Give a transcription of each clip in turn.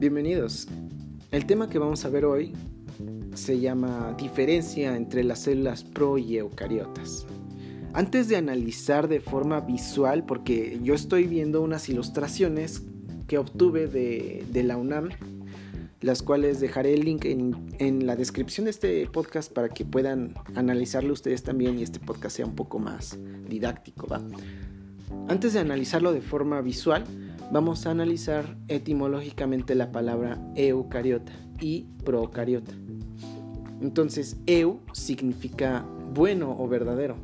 Bienvenidos. El tema que vamos a ver hoy se llama diferencia entre las células pro y eucariotas. Antes de analizar de forma visual, porque yo estoy viendo unas ilustraciones que obtuve de, la UNAM, las cuales dejaré el link en, la descripción de este podcast para que puedan analizarlo ustedes también y este podcast sea un poco más didáctico. Antes de analizarlo de forma visual, vamos a analizar etimológicamente la palabra eucariota y procariota. Entonces, eu significa bueno o verdadero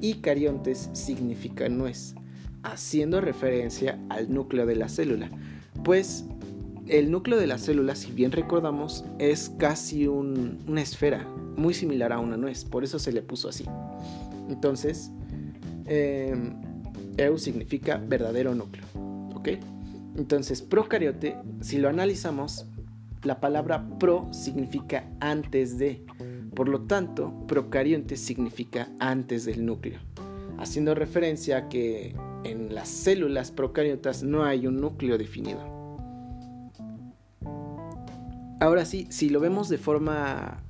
y cariontes significa nuez, haciendo referencia al núcleo de la célula. Pues el núcleo de la célula, si bien recordamos, es casi una esfera, muy similar a una nuez, por eso se le puso así. Entonces, em, eu significa verdadero núcleo. Entonces, procariote, si lo analizamos, la palabra pro significa antes de. Por lo tanto, procarionte significa antes del núcleo, haciendo referencia a que en las células procariotas no hay un núcleo definido. Ahora sí, si lo vemos de forma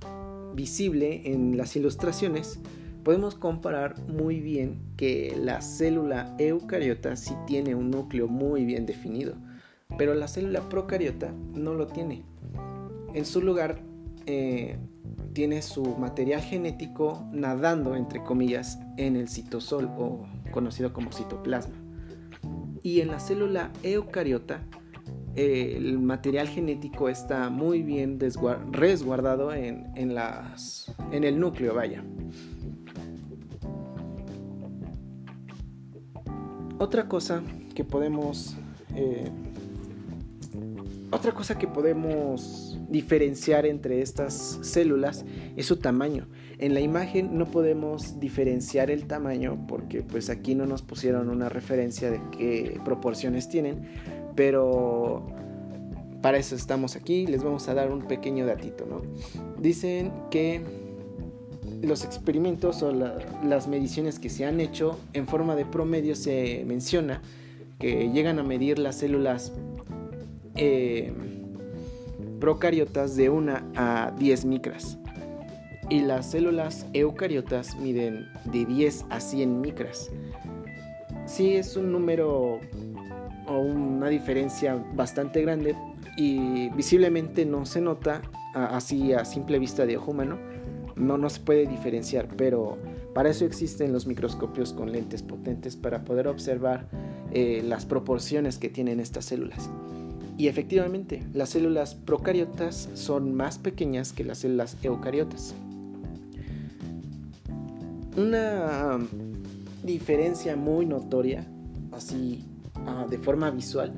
visible en las ilustraciones, podemos comparar muy bien que la célula eucariota sí tiene un núcleo muy bien definido, pero la célula procariota no lo tiene. En su lugar, eh, tiene su material genético nadando, entre comillas, en el citosol o conocido como citoplasma. Y en la célula eucariota, eh, el material genético está muy bien resguardado en, el núcleo, vaya. Otra cosa que podemos... Eh, otra cosa que podemos diferenciar entre estas células es su tamaño. En la imagen no podemos diferenciar el tamaño porque pues aquí no nos pusieron una referencia de qué proporciones tienen, pero para eso estamos aquí, les vamos a dar un pequeño datito, ¿no? Dicen que los experimentos o las mediciones que se han hecho en forma de promedio se menciona que llegan a medir las células eh, procariotas de 1 a 10 micras y las células eucariotas miden de 10 a 100 micras. Sí es un número o una diferencia bastante grande y visiblemente no se nota así a simple vista de ojo humano no, no se puede diferenciar, pero para eso existen los microscopios con lentes potentes para poder observar eh, las proporciones que tienen estas células. Y efectivamente, las células procariotas son más pequeñas que las células eucariotas. Una diferencia muy notoria, así ah, de forma visual,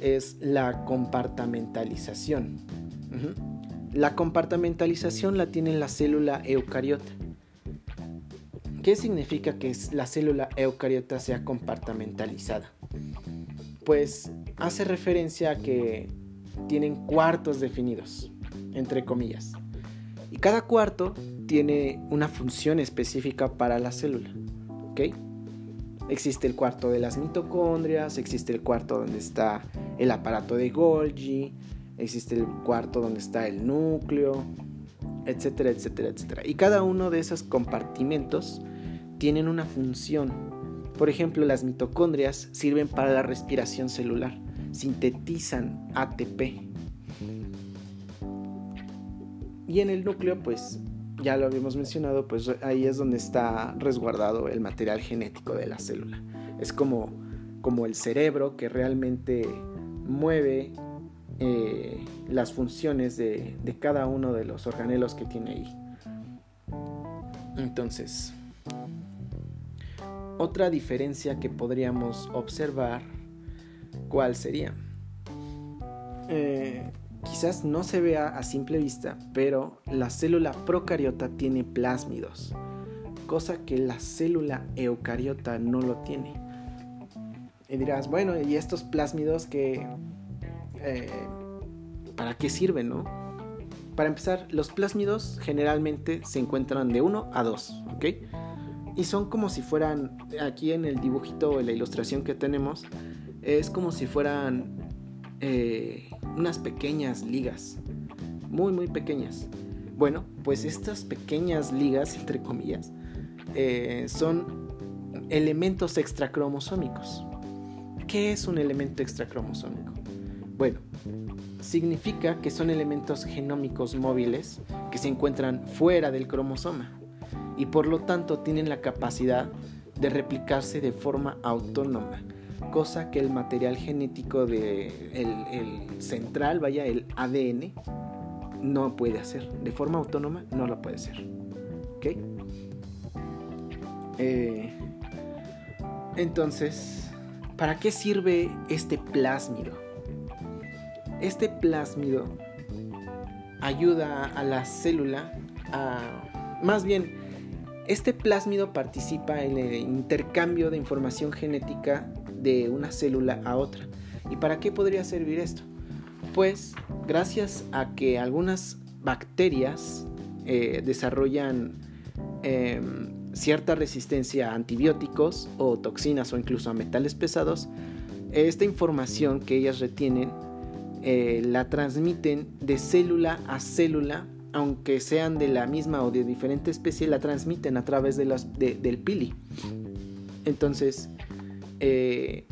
es la compartamentalización. La compartamentalización la tiene la célula eucariota. ¿Qué significa que la célula eucariota sea compartamentalizada? Pues hace referencia a que tienen cuartos definidos, entre comillas. Y cada cuarto tiene una función específica para la célula. ¿Ok? Existe el cuarto de las mitocondrias, existe el cuarto donde está el aparato de Golgi, existe el cuarto donde está el núcleo, etcétera, etcétera, etcétera. Y cada uno de esos compartimentos tienen una función. Por ejemplo, las mitocondrias sirven para la respiración celular, sintetizan ATP. Y en el núcleo, pues ya lo habíamos mencionado, pues ahí es donde está resguardado el material genético de la célula. Es como, como el cerebro que realmente mueve eh, las funciones de, cada uno de los organelos que tiene ahí. Entonces, otra diferencia que podríamos observar, ¿cuál sería? Eh, quizás no se vea a simple vista, pero la célula procariota tiene plásmidos, cosa que la célula eucariota no lo tiene. Y dirás, bueno, ¿y estos plásmidos que eh, para qué sirven, ¿no? Para empezar, los plásmidos generalmente se encuentran de 1 a 2, ¿ok? Y son como si fueran, aquí en el dibujito, en la ilustración que tenemos, es como si fueran eh, unas pequeñas ligas, muy, muy pequeñas. Bueno, pues estas pequeñas ligas, entre comillas, eh, son elementos extracromosómicos. ¿Qué es un elemento extracromosómico? Bueno, significa que son elementos genómicos móviles que se encuentran fuera del cromosoma y por lo tanto tienen la capacidad de replicarse de forma autónoma, cosa que el material genético de central, vaya, el ADN, no puede hacer. De forma autónoma no lo puede hacer. ¿Ok? Eh, entonces, ¿para qué sirve este plásmido? Este plásmido ayuda a la célula a... Más bien, este plásmido participa en el intercambio de información genética de una célula a otra. ¿Y para qué podría servir esto? Pues gracias a que algunas bacterias eh, desarrollan em, cierta resistencia a antibióticos o toxinas o incluso a metales pesados, esta información que ellas retienen eh, la transmiten de célula a célula aunque sean de la misma o de diferente especie, la transmiten a través de del pili. Entonces, eh,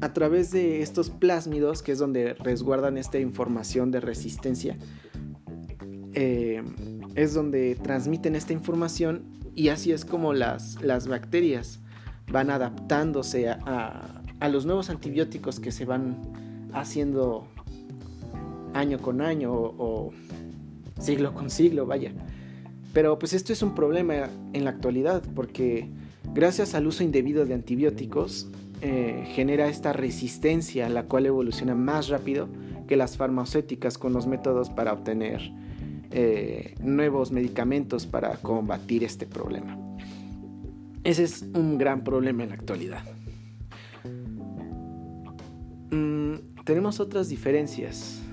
a través de estos plásmidos, que es donde resguardan esta información de resistencia, eh, es donde transmiten esta información y así es como las, las bacterias van adaptándose a, los nuevos antibióticos que se van haciendo año con año o siglo con siglo, vaya. Pero pues esto es un problema en la actualidad porque gracias al uso indebido de antibióticos eh, genera esta resistencia la cual evoluciona más rápido que las farmacéuticas con los métodos para obtener eh, nuevos medicamentos para combatir este problema. Ese es un gran problema en la actualidad. Mm, tenemos otras diferencias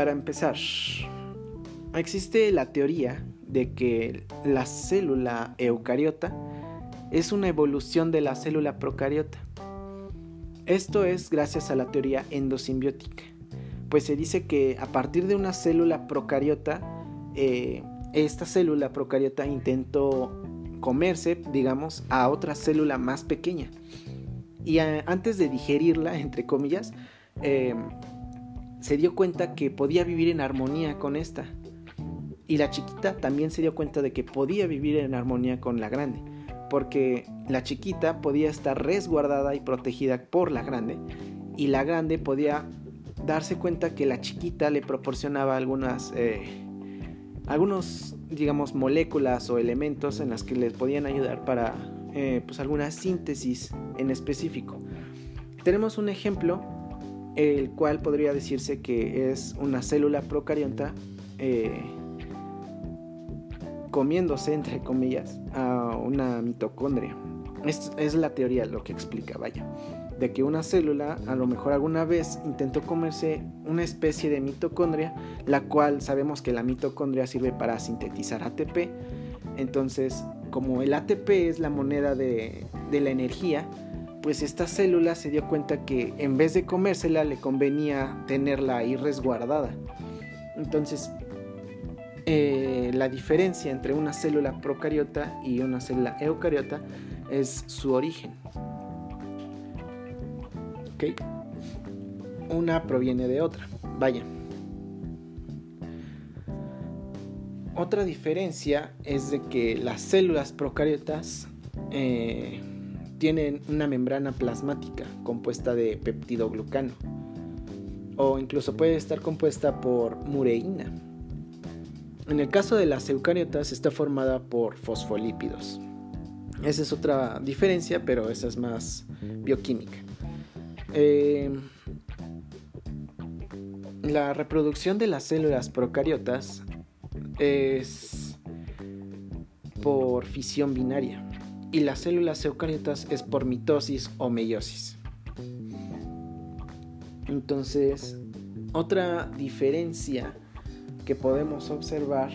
Para empezar, existe la teoría de que la célula eucariota es una evolución de la célula procariota. Esto es gracias a la teoría endosimbiótica, pues se dice que a partir de una célula procariota, eh, esta célula procariota intentó comerse, digamos, a otra célula más pequeña. Y antes de digerirla, entre comillas, eh, se dio cuenta que podía vivir en armonía con esta. Y la chiquita también se dio cuenta de que podía vivir en armonía con la grande, porque la chiquita podía estar resguardada y protegida por la grande, y la grande podía darse cuenta que la chiquita le proporcionaba algunas, eh, algunos, digamos, moléculas o elementos en las que les podían ayudar para, eh, pues, alguna síntesis en específico. Tenemos un ejemplo el cual podría decirse que es una célula procariota eh, comiéndose, entre comillas, a una mitocondria. Es, es la teoría lo que explica, vaya, de que una célula a lo mejor alguna vez intentó comerse una especie de mitocondria, la cual sabemos que la mitocondria sirve para sintetizar ATP. Entonces, como el ATP es la moneda de, de la energía, pues esta célula se dio cuenta que en vez de comérsela le convenía tenerla ahí resguardada. Entonces, eh, la diferencia entre una célula procariota y una célula eucariota es su origen. ¿Ok? Una proviene de otra. Vaya. Otra diferencia es de que las células procariotas eh, tienen una membrana plasmática compuesta de peptidoglucano o incluso puede estar compuesta por mureína. En el caso de las eucariotas está formada por fosfolípidos. Esa es otra diferencia, pero esa es más bioquímica. Eh, la reproducción de las células procariotas es por fisión binaria y las células eucariotas es por mitosis o meiosis. Entonces, otra diferencia que podemos observar,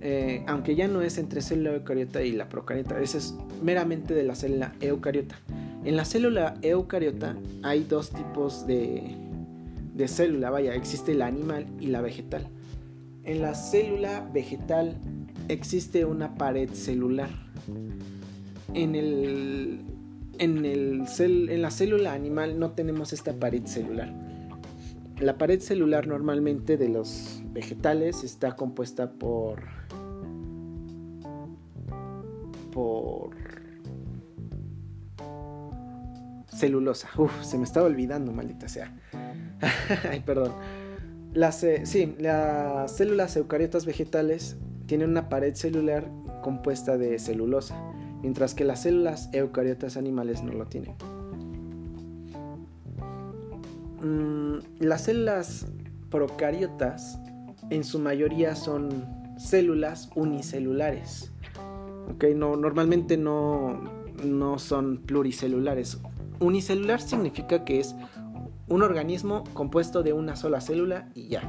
eh, aunque ya no es entre célula eucariota y la procariota, esa es meramente de la célula eucariota. En la célula eucariota hay dos tipos de, de célula, vaya, existe la animal y la vegetal. En la célula vegetal existe una pared celular. En, el, en, el en la célula animal no tenemos esta pared celular. La pared celular normalmente de los vegetales está compuesta por por celulosa. Uf, se me estaba olvidando, maldita sea. Ay, perdón. Las, eh, sí, las células eucariotas vegetales tienen una pared celular compuesta de celulosa, mientras que las células eucariotas animales no lo tienen. Mm, las células procariotas en su mayoría son células unicelulares. Okay, no, normalmente no, no son pluricelulares. Unicelular significa que es un organismo compuesto de una sola célula y ya.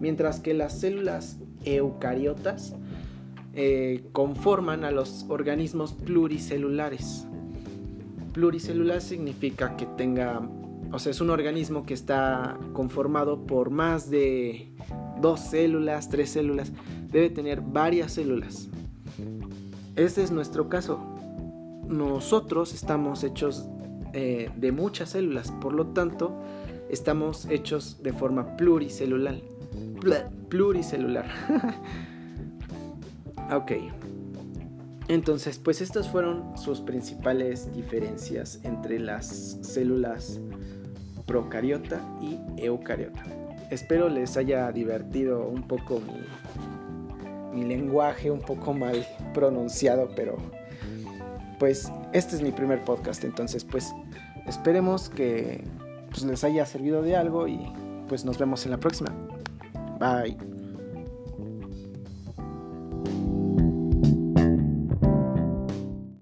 Mientras que las células eucariotas eh, conforman a los organismos pluricelulares. Pluricelular significa que tenga, o sea, es un organismo que está conformado por más de dos células, tres células, debe tener varias células. Este es nuestro caso. Nosotros estamos hechos eh, de muchas células, por lo tanto, estamos hechos de forma pluricelular pluricelular. ok. Entonces, pues estas fueron sus principales diferencias entre las células procariota y eucariota. Espero les haya divertido un poco mi, mi lenguaje, un poco mal pronunciado, pero pues este es mi primer podcast, entonces pues esperemos que pues, les haya servido de algo y pues nos vemos en la próxima. Bye.